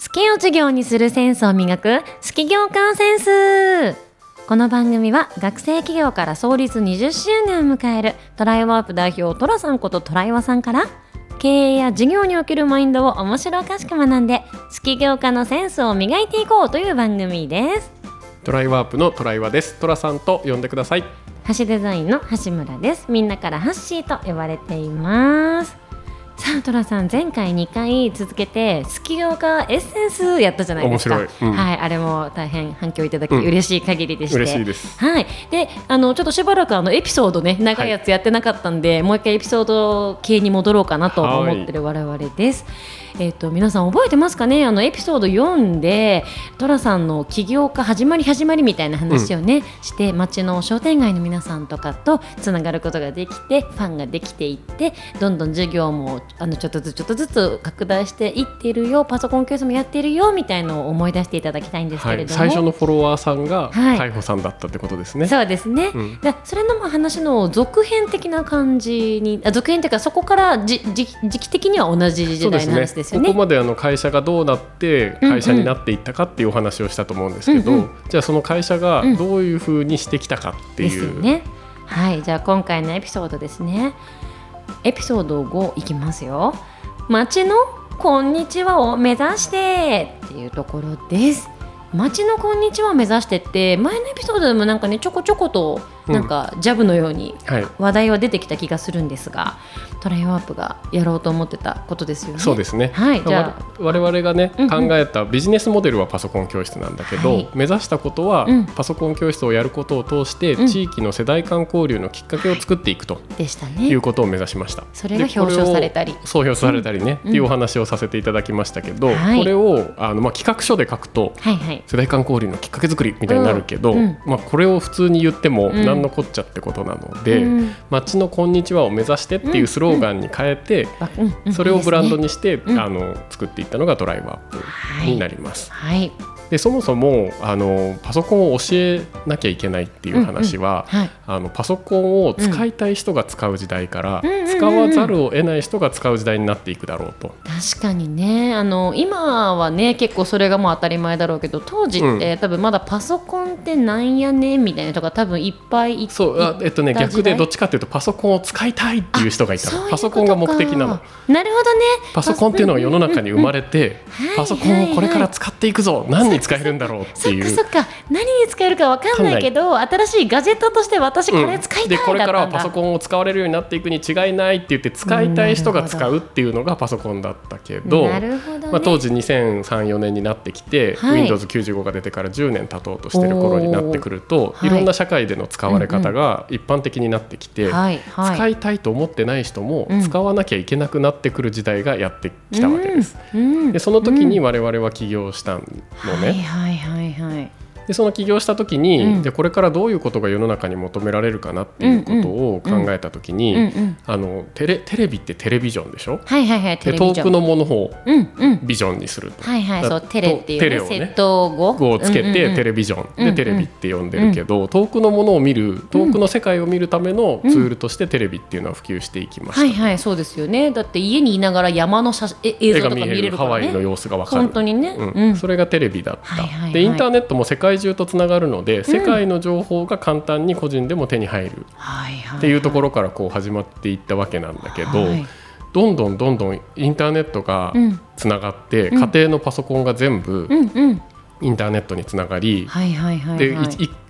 スキを事業にするセンスを磨くスキ業家センス。この番組は学生起業から創立20周年を迎えるトライワープ代表トラさんことトライワさんから経営や事業におけるマインドを面白おかしく学んでスキ業家のセンスを磨いていこうという番組です。トライワープのトライワです。トラさんと呼んでください。橋デザインの橋村です。みんなからハッシーと呼ばれていますトラさん前回2回続けてスキ業家エッセンスやったじゃないですか、うん、はいあれも大変反響いただき、嬉しい限りでして、嬉しいです。はい。であのちょっとしばらくあのエピソードね長いやつやってなかったんで、はい、もう一回エピソード系に戻ろうかなと思ってる我々です、はいえーと、皆さん覚えてますかね？あのエピソード4で寅さんの起業家始まり始まりみたいな話をね、うん、して町の商店街の皆さんとかとつながることができてファンができていってどんどん授業もあのちょっとずつちょっとずつ拡大していっているよパソコン教室もやっているよみたいのを思い出していただきたいんですけれども、はい、最初のフォロワーさんが海保さんだったってことですね。はい、そうですね、うん、それの話の続編的な感じにあ続編というかそこからじじ時期的には同じ時代の話ですよね。ここまであの会社がどうなって会社になっていったかっていうお話をしたと思うんですけど、うんうん、じゃあその会社がどういうふうにしてきたかっていう。うん、ね、はいじゃあ今回のエピソードですね。エピソード5いきますよ。街のこんにちはを目指してっていうところです。街のこんにちはを目指してって前のエピソードでもなんかねちょこちょことなんかジャブのように話題は出てきた気がするんですが、トライワープがやろうと思ってたことですよね。そうですね。はい、じゃあ。我々がね、うんうん、考えたビジネスモデルはパソコン教室なんだけど、はい、目指したことは、うん、パソコン教室をやることを通して、うん、地域の世代間交流のきっかけを作っていくと、でしたね。いうことを目指しました。それが表彰されたり、そう表彰されたりね、っていうお話をさせていただきましたけど、はい、これをあのまあ企画書で書くと、はいはい、世代間交流のきっかけ作りみたいになるけど、まあこれを普通に言っても何のこっちゃってことなので、街のこんにちはを目指してっていうスローガンに変えてて、それをブランドにして、あの作っていったのがドライバーになります。はい、でそもそもあのパソコンを教えなきゃいけないっていう話は、うんうん。はい、あのパソコンを使いたい人が使う時代から、うん、使わざるを得ない人が使う時代になっていくだろうと。確かにね。あの今はね結構それがもう当たり前だろうけど当時って、うん、多分まだパソコンってなんやねんみたいな人が多分いっぱいいそうあえっとね逆でどっちかというとパソコンを使いたいっていう人がいたパソコンが目的なの。なるほどね。パソコンっていうのが世の中に生まれて、パソコンをこれから使っていくぞ、何に使えるんだろうっていうそっか。何に使えるか分かんないけど新しいガジェットとして私これ使いたい、うん、でこれからはパソコンを使われるようになっていくに違いないって言って使いたい人が使うっていうのがパソコンだったけど、ね、まあ、当時2003-4年になってきて、はい、Windows95 が出てから10年経とうとしてる頃になってくるとい。ろんな社会での使われ方が一般的になってきて、使いたいと思ってない人も使わなきゃいけなくなってくる時代がやってきたわけです。でその時に我々は起業したのね。はいはいはいでその起業した時に、うん、でこれからどういうことが世の中に求められるかなっていうことを考えた時に、うんうん、あのテレテレビってテレビジョンでしょ、はいはいはい、で遠くのものをビジョンにすると、はいはいそうテレっていう、ね、テレをね。語をつけて、テレビジョン。でテレビって呼んでるけど、遠くのものを見る遠くの世界を見るためのツールとしてテレビっていうのは普及していきました、はいはいそうですよね。だって家にいながら山の写映像とか見れるから、ね、ハワイの様子が分かる。本当にね、うん。それがテレビだった、はいはいはい、でインターネットも世界中とつながるので、世界の情報が簡単に個人でも手に入る。っていうところからこう始まっていったわけなんだけど、どんどんどんどんインターネットがつながって、家庭のパソコンが全部インターネットにつながり、で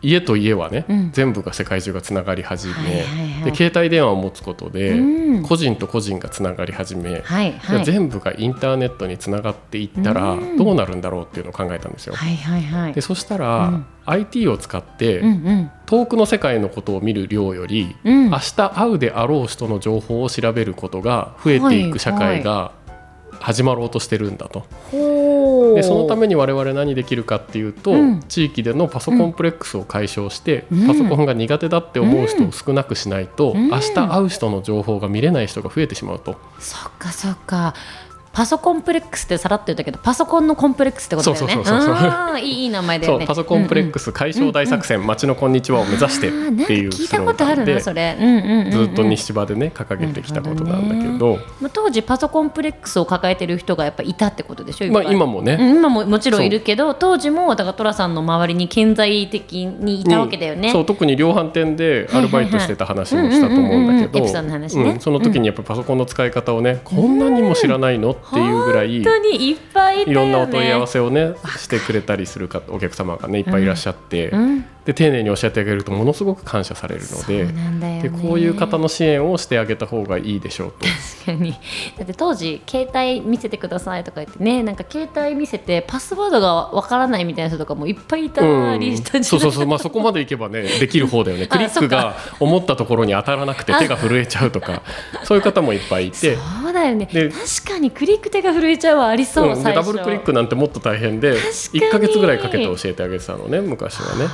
家と家はね、うん、全部が世界中がつながり始め、はいはいはい、で携帯電話を持つことで、うん、個人と個人がつながり始め、はいはい、全部がインターネットにつながっていったらどうなるんだろうっていうのを考えたんですよ。はいはいはい、でそしたら、うん、IT を使って、うんうん、遠くの世界のことを見る量より、明日会うであろう人の情報を調べることが増えていく社会が始まろうとしてるんだと。でそのために我々何できるかっていうと、うん、地域でのパソコンプレックスを解消して、うん、パソコンが苦手だって思う人を少なくしないと、うん、明日会う人の情報が見れない人が増えてしまうと。そっかそっかパソコンプレックスってさらっと言ったけどパソコンのコンプレックスってことだよね。そうそうそうそういい名前だよね。パソコンプレックス解消大作戦、町のこんにちはを目指してっていう聞いたことあるなそれ、うんうんうん、ずっと西場でね掲げてきたことなんだけど、ね、当時パソコンプレックスを抱えてる人がやっぱいたってことでしょ。まあ今もね、今ももちろんいるけど当時もだから寅さんの周りに顕在的にいたわけだよね。そう特に量販店でアルバイトしてた話もしたと思うんだけど、その時にやっぱパソコンの使い方をね、こんなにも知らないのっていうぐらい。本当にいっぱいい、ろんなお問い合わせをねしてくれたりするかお客様がねいっぱいいらっしゃって、うん、で丁寧に教えてあげるとものすごく感謝されるのでね、でこういう方の支援をしてあげた方がいいでしょうと。確かに。だって当時携帯見せてくださいとか言ってねなんか携帯見せてパスワードがわからないみたいな人とかもいっぱいいたりしたんじゃない、うん、そうそうそう。まあそこまでいけばね できる方だよね。クリックが思ったところに当たらなくて手が震えちゃうとか。そういう方もいっぱいいて。そうだよね。確かにクリック手が震えちゃうはありそう、うん、ダブルクリックなんてもっと大変で1か月ぐらいかけて教えてあげてたのね昔はね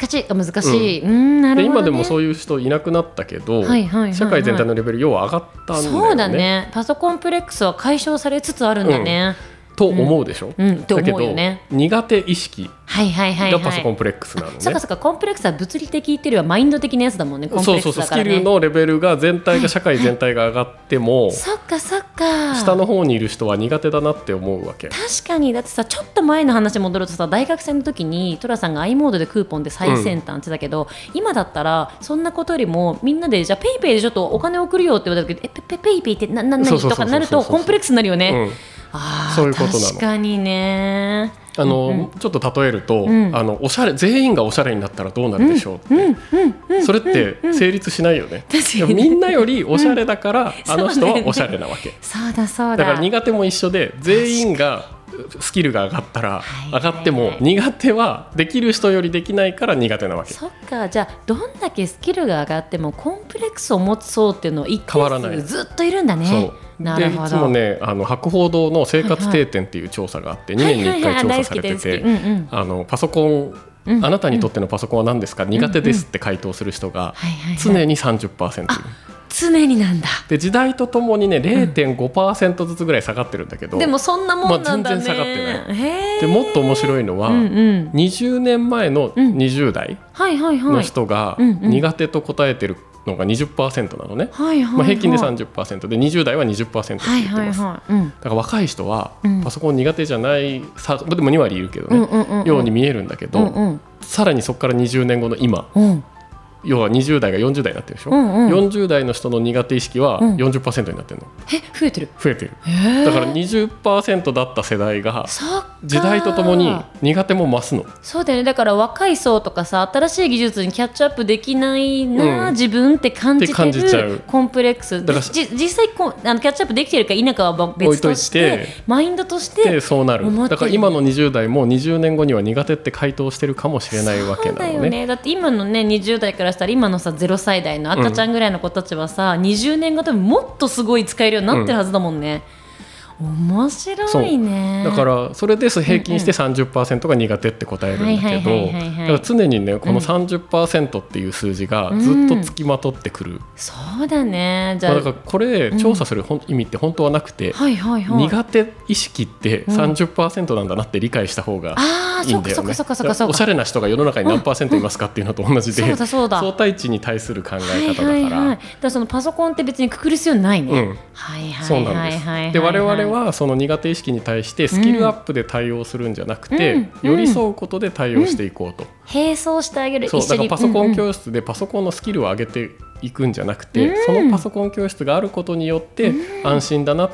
カチが難しい、うん、なるほど、ね、今でもそういう人いなくなったけど、はいはいはいはい、社会全体のレベル要は上がったんだよね。そうだね。パソコンプレックスは解消されつつあるんだね、うんと思うでしょ、うん。うん、だけど、ね、苦手意識がパソコンプレックスなのね、そうかそうかコンプレックスは物理的っていうよりはマインド的なやつだもんねそうそうそう。スキルのレベルが全体が社会全体が上がっても、そっかそっか。下の方にいる人は苦手だなって思うわけ。確かに。だってさちょっと前の話戻るとさ大学生の時にトラさんが i モードでクーポンで最先端ってだけど、うん、今だったらそんなことよりもみんなでじゃあペイペイでちょっとお金送るよって言われた時えペペ PayPay ってなな何とかなるとコンプレックスになるよね、うん。あそういうことなの。確かにね。あの、うんうん、ちょっと例えると、うん、あのおしゃれ全員がおしゃれになったらどうなるでしょうって、それって成立しないよね、みんなよりおしゃれだから、あの人はおしゃれなわけ。そうだそうだ。だから苦手も一緒で全員がスキルが上がったら上がっても苦手はできる人よりできないから苦手なわけ。そっか。じゃあどんだけスキルが上がってもコンプレックスを持つ層っていうのは一定数ずっといるんだねでいつもねあの博報堂の生活定点っていう調査があって、はいはい、2年に1回調査されててあのパソコンあなたにとってのパソコンは何ですか、苦手ですって回答する人が常に30%いる。常になんだ。で時代とともにね0.5%ずつぐらい下がってるんだけど、でもそんなもんなんだ、ね、まあ、全然下がってない。でもっと面白いのは、うんうん、20年前の20代の人が苦手と答えてるのが20%なのね、はいはいはい、まあ、平均で30%で20代は20%って言ってます、はいはいはい。うん、だから若い人はパソコン苦手じゃないさでも2割いるけどね、うんうんうんうん、ように見えるんだけど、うんうん、さらにそこから20年後の今、うん要は20代が40代になってるでしょ、うんうん、40代の人の苦手意識は40%になってるの、うん、え増えてる。増えてる。だから20%だった世代が時代とともに苦手も増すの。そうだよね。だから若い層とかさ新しい技術にキャッチアップできないな、うん、自分って感じてるコンプレックス。だから実際こあのキャッチアップできてるか否かは別としてマインドとしてそうなる。だから今の20代も20年後には苦手って回答してるかもしれないわけなのね。だよね。だって今のね20代からしたら今のさ0歳代の赤ちゃんぐらいの子たちはさ、うん、20年後多分もっとすごい使えるようになってるはずだもんね。面白いね。だからそれです平均して30%が苦手って答えるんだけどだから常にねこの30%っていう数字がずっとつきまとってくる、うん、そうだね。じゃあ、まあ、だからこれ調査する意味って本当はなくて、苦手意識って30%なんだなって理解した方がいいんだよね。おしゃれな人が世の中に何パーセントいますかっていうのと同じで、相対値に対する考え方だから,、はいはいはい、だからそのパソコンって別にくくる必要ないね、うん、はいはいはいはいで我々はその苦手意識に対してスキルアップで対応するんじゃなくて、うん。寄り添うことで対応していこうと、並走してあげる。そうだからパソコン教室でパソコンのスキルを上げていくんじゃなくて、そのパソコン教室があることによって安心だな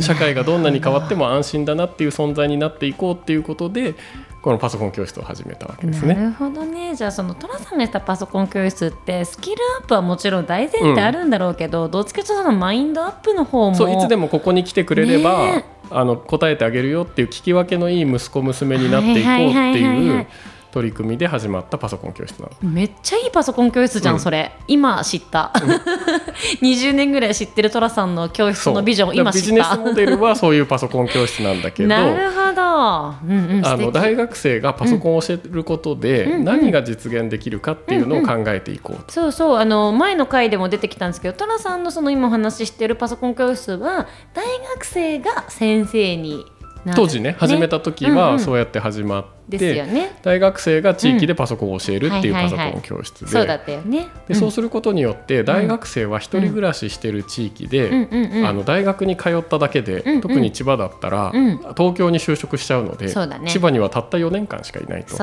社会がどんなに変わっても安心だなっていう存在になっていこうっていうことでこのパソコン教室を始めたわけですね。なるほどね。じゃあその寅さんがしたパソコン教室ってスキルアップはもちろん大前提あるんだろうけど、うん、どっちかというとマインドアップの方もそういつでもここに来てくれれば、ね、あの答えてあげるよっていう聞き分けのいい息子娘になっていこうっていう取り組みで始まったパソコン教室なの。めっちゃいいパソコン教室じゃん、うん、それ。今知った、うん、20年ぐらい知ってる寅さんの教室のビジョン今知った。ビジネスモデルはそういうパソコン教室なんだけど なるほど、うんうん、あの大学生がパソコンを教えることで何が実現できるかっていうのを考えていこうと、うんうん、そうそうあの前の回でも出てきたんですけど寅さんのその今お話ししてるパソコン教室は大学生が先生に当時ね始めた時はそうやって始まって、ね、大学生が地域でパソコンを教えるっていうパソコン教室で。そうだったよね、でそうすることによって大学生は一人暮らししてる地域で、あの大学に通っただけで、特に千葉だったら、東京に就職しちゃうので、ね、千葉にはたった4年間しかいないと。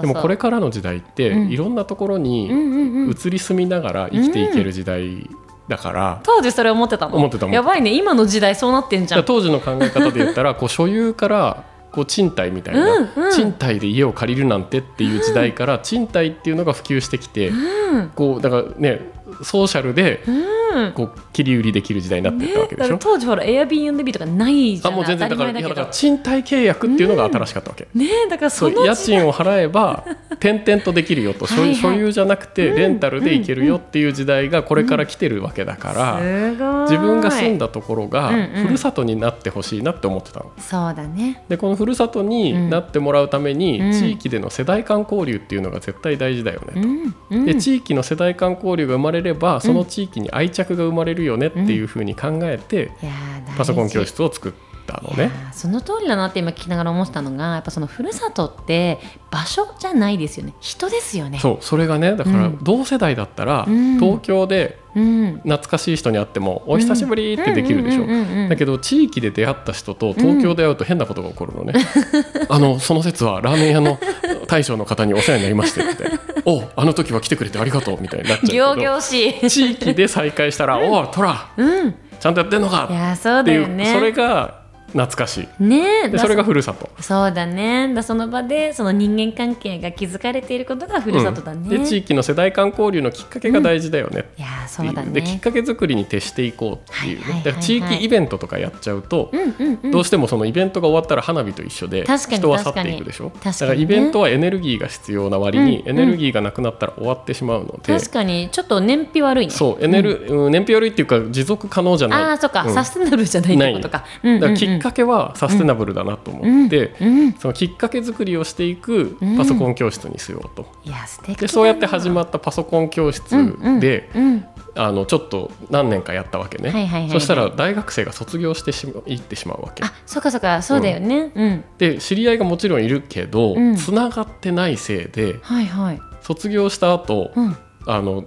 でもこれからの時代って、いろんなところに移り住みながら生きていける時代だから当時それ思ってたの？思ってたやばいね。今の時代そうなってんじゃん。当時の考え方で言ったらこう所有からこう賃貸みたいな、うんうん、賃貸で家を借りるなんてっていう時代から、賃貸っていうのが普及してきて、うん、こうだからねソーシャルで、こう切り売りできる時代になってたわけでしょ、ね、当時ほらエアビー b とかないじゃんあもう全然だからだから賃貸契約っていうのが新しかったわけ、うん、ねだからその家賃を払えば転々とできるよと。所有所有じゃなくてレンタルで行けるよっていう時代がこれから来てるわけだから、自分が住んだところがふるさとになってほしいなって思ってたの、そうだね。でこのふるさとになってもらうために、地域での世代間交流っていうのが絶対大事だよねと、で地域の世代間交流が生まれればその地域に愛着が生まれるよねっていうふうに考えて、パソコン教室を作って。たのね。その通りだなって今聞きながら思ったのがやっぱそのふるさとって場所じゃないですよね。人ですよね。そうそれがねだから同世代だったら、うん、東京で懐かしい人に会っても、お久しぶりってできるでしょ。だけど地域で出会った人と東京で会うと変なことが起こるのね、あのその説はラーメン屋の大将の方にお世話になりましてっておあの時は来てくれてありがとうみたいになっちゃうけど。地域で再会したら「おおトラ、うん、ちゃんとやってんのか!」っていうそれが懐かしい、ね、でそれがふるさと。そうだね。だその場でその人間関係が築かれていることがふるさとだね、うん、で地域の世代間交流のきっかけが大事だよね、うん、いやそうだね。できっかけ作りに徹していこうっていう、はいはい、地域イベントとかやっちゃうと、どうしてもそのイベントが終わったら花火と一緒で人は去っていくでしょ？だからイベントはエネルギーが必要な割に、エネルギーがなくなったら終わってしまうので。確かに。ちょっと燃費悪いね。そうエネル、うん、燃費悪いっていうか持続可能じゃない。ああそっか、サステナブルじゃないってことか。だからきっかけはサスステナブルだなと思って、そのきっかけ作りをしていくパソコン教室にしようと、でそうやって始まったパソコン教室で、あのちょっと何年かやったわけね、そしたら大学生が卒業してしまいってしまうわけ。あそうかそうかそうだよね、うん、で知り合いがもちろんいるけどつな、がってないせいで、はいはい、卒業した後、うん、あの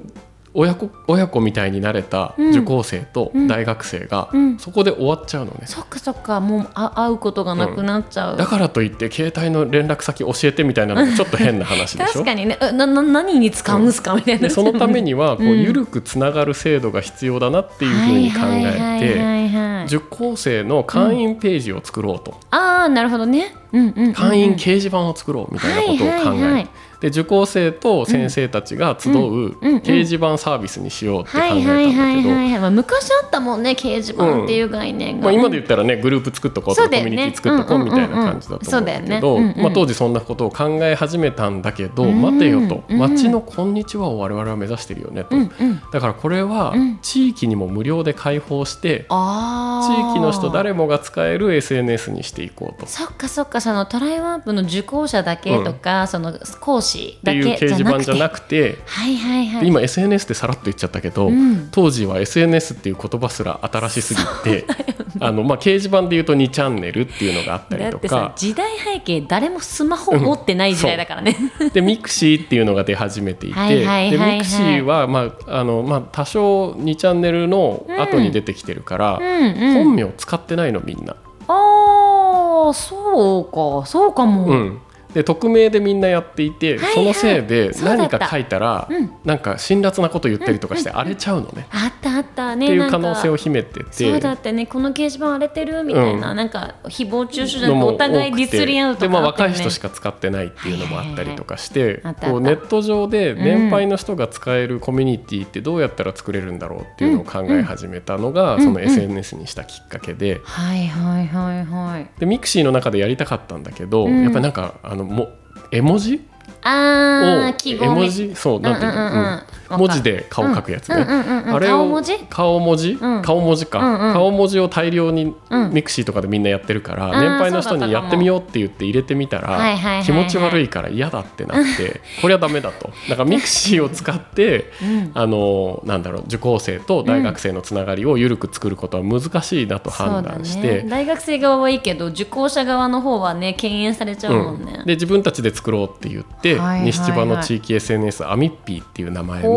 親子親子みたいになれた受講生と大学生が、そこで終わっちゃうのね、うんうん、そっかそっか。もうあ会うことがなくなっちゃう、だからといって携帯の連絡先教えてみたいなのも ちょっと変な話でしょ？確かにね。なな何に使うんですか、みたいな。そのためにはこう緩くつながる制度が必要だなっていうふうに考えて受講生の会員ページを作ろうと、ああなるほどね、うんうんうんうん、会員掲示板を作ろうみたいなことを考えて、はいはいはいで受講生と先生たちが集う掲示板サービスにしようって考えたんだけど。昔あったもんね掲示板っていう概念が、まあ、今で言ったらねグループ作っとこうとか、コミュニティ作っとこうみたいな感じだと思うんだけど、まあ、当時そんなことを考え始めたんだけど、待てよと。街の「こんにちは」を我々は目指してるよねと、だからこれは地域にも無料で開放して、地域の人誰もが使える SNS にしていこうと。そっかそっかそのトライワープの受講者だけとか、その講師っていう掲示板じゃなくてはいはいはい、今 SNS ってさらっと言っちゃったけど、うん、当時は SNS っていう言葉すら新しすぎてあの、まあ、掲示板でいうと2チャンネルっていうのがあったりとか。時代背景誰もスマホ持ってない時代だからね、う。ん、でミクシーっていうのが出始めていてでミクシーは、まああのまあ、多少2チャンネルの後に出てきてるから、うんうんうん、本名使ってないのみんな。ああそうか。そうかも、うん、で匿名でみんなやっていて、はいはい、そのせいで何か書いたら、うん、なんか辛辣なこと言ったりとかして荒れちゃうのね。あったあった。ね。っていう可能性を秘めてて。そうだったねこの掲示板荒れてるみたいな、うん、なんか誹謗中傷じゃなくてお互いディスり合うとか、ね、でまあ若い人しか使ってないっていうのもあったりとかして、こうネット上で年配の人が使えるコミュニティってどうやったら作れるんだろうっていうのを考え始めたのが、その SNS にしたきっかけで、はいはいはいはい。でミクシーの中でやりたかったんだけど、やっぱりなんかあののも絵文字？あ絵文字？そうなんていうの、文字で顔描くやつね、あれを顔文字？顔文字、顔文字か、顔文字を大量にミクシーとかでみんなやってるから、年配の人にやってみようって言って入れてみたら気持ち悪いから嫌だってなって これはダメだと。だからミクシーを使って、あのなんだろう受講生と大学生のつながりを緩く作ることは難しいなと判断して、大学生側はいいけど受講者側の方はね敬遠されちゃうもんね、で自分たちで作ろうって言って、西千葉の地域 SNS アミッピーっていう名前の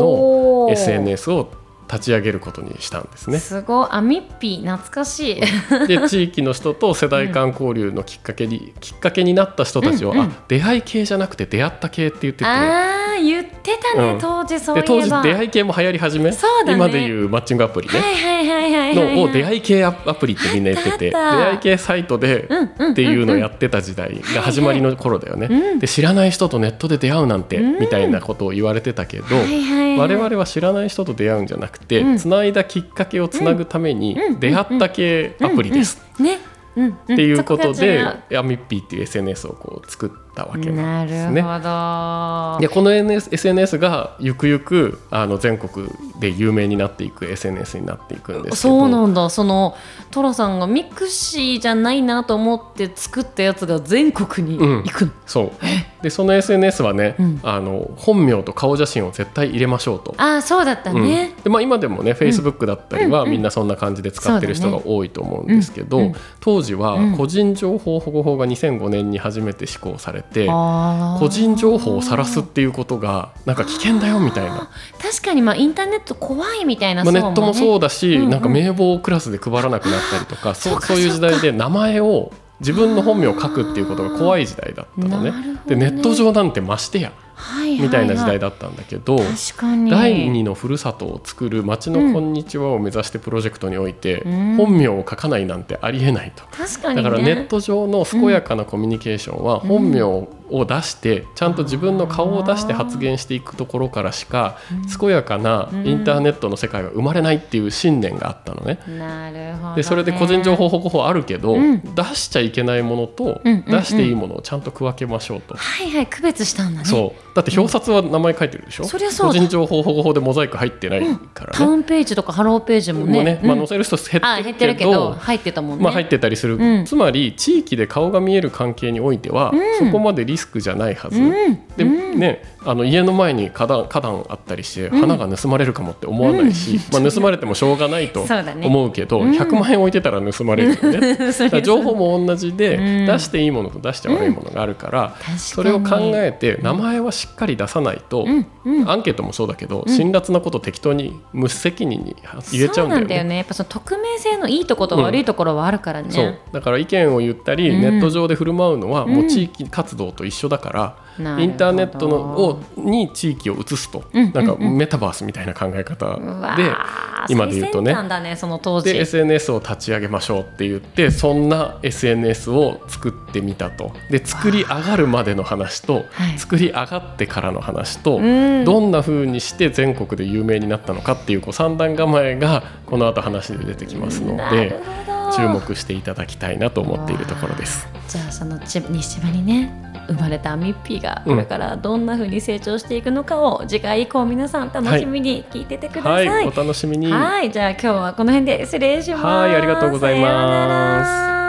の SNS を立ち上げることにしたんですね。すごい。アミッピ懐かしい。で地域の人と世代間交流のきっかけに、うん、きっかけになった人たちを、うんうん、あ出会い系じゃなくて出会った系って言ってて、ああ言ってたね、うん、当時そういえば。当時出会い系も流行り始め、ね、今でいうマッチングアプリね、はいはいはいはい、のを出会い系アプリってみんな言ってて出会い系サイトでっていうのをやってた時代が始まりの頃だよね。で知らない人とネットで出会うなんて、みたいなことを言われてたけど、我々は知らない人と出会うんじゃなくて、つないだきっかけをつなぐために出会った系アプリです。ねっていうことで、アミッピーっていう SNS をこう作ったわけなんですね。でこの SNS がゆくゆくあの全国で有名になっていく SNS になっていくんですそうなんだ。その寅さんがミクシーじゃないなと思って作ったやつが全国に行く、うん、そう。でその SNS はね、うん、あの本名と顔写真を絶対入れましょうと。あそうだったね、うん、でまあ、今でもねフェイスブックだったりは、みんなそんな感じで使ってる人が多いと思うんですけど、当時は個人情報保護法が2005年に初めて施行されて、個人情報を晒すっていうことがなんか危険だよみたいな。確かにまあインターネット怖いみたいな、まあ、ネットもそうだし、うんうん、なんか名簿をクラスで配らなくなったりとか そうそういう時代で名前を自分の本名を書くっていうことが怖い時代だったのね。ね。でネット上なんてましてやみたいな時代だったんだけど、第二のふるさとを作る町のこんにちはを目指してプロジェクトにおいて、本名を書かないなんてありえないと、だからネット上の健やかなコミュニケーションは本名を出してちゃんと自分の顔を出して発言していくところからしか健やかなインターネットの世界は生まれないっていう信念があったのね。でそれで個人情報保護法あるけど、出しちゃいけないものと出していいものをちゃんと区分けましょうと。はいはい区別したんだね。そうだって表札は名前書いてるでしょ、うん、そりゃそう個人情報保護法でモザイク入ってないからね、タウンページとかハローページもね。ね、まあ、載せる人減ってるけど入ってたもんね、まあ、入ってたりする、つまり地域で顔が見える関係においては、そこまでリスクじゃないはず、でねあの家の前に花壇花壇あったりして花が盗まれるかもって思わないし、まあ、盗まれてもしょうがないと思うけど、ね、100万円置いてたら盗まれるよね。情報も同じで、出していいものと出して悪いものがあるから、それを考えて名前はしっかり出さないと、アンケートもそうだけど、辛辣なこと適当に無責任に入れちゃうんだよね。そうなんだよね。やっぱその匿名性のいいとこと悪いところはあるからね、そう。だから意見を言ったり、ネット上で振る舞うのはもう地域活動と一緒だから、インターネットのをに地域を移すと、うん、なんかメタバースみたいな考え方で、今で言うとね。ねその当時。で SNS を立ち上げましょうって言ってそんな SNS を作ってみたと。で作り上がるまでの話と、作り上がってからの話と、どんなふうにして全国で有名になったのかっていうこう三段構えがこの後話で出てきますので。注目していただきたいなと思っているところです。じゃあその西島にね生まれたミッピーがこれからどんなふうに成長していくのかを次回以降皆さん楽しみに聞いててください。はい、お楽しみに。はい、じゃあ今日はこの辺で失礼します。はい、ありがとうございます。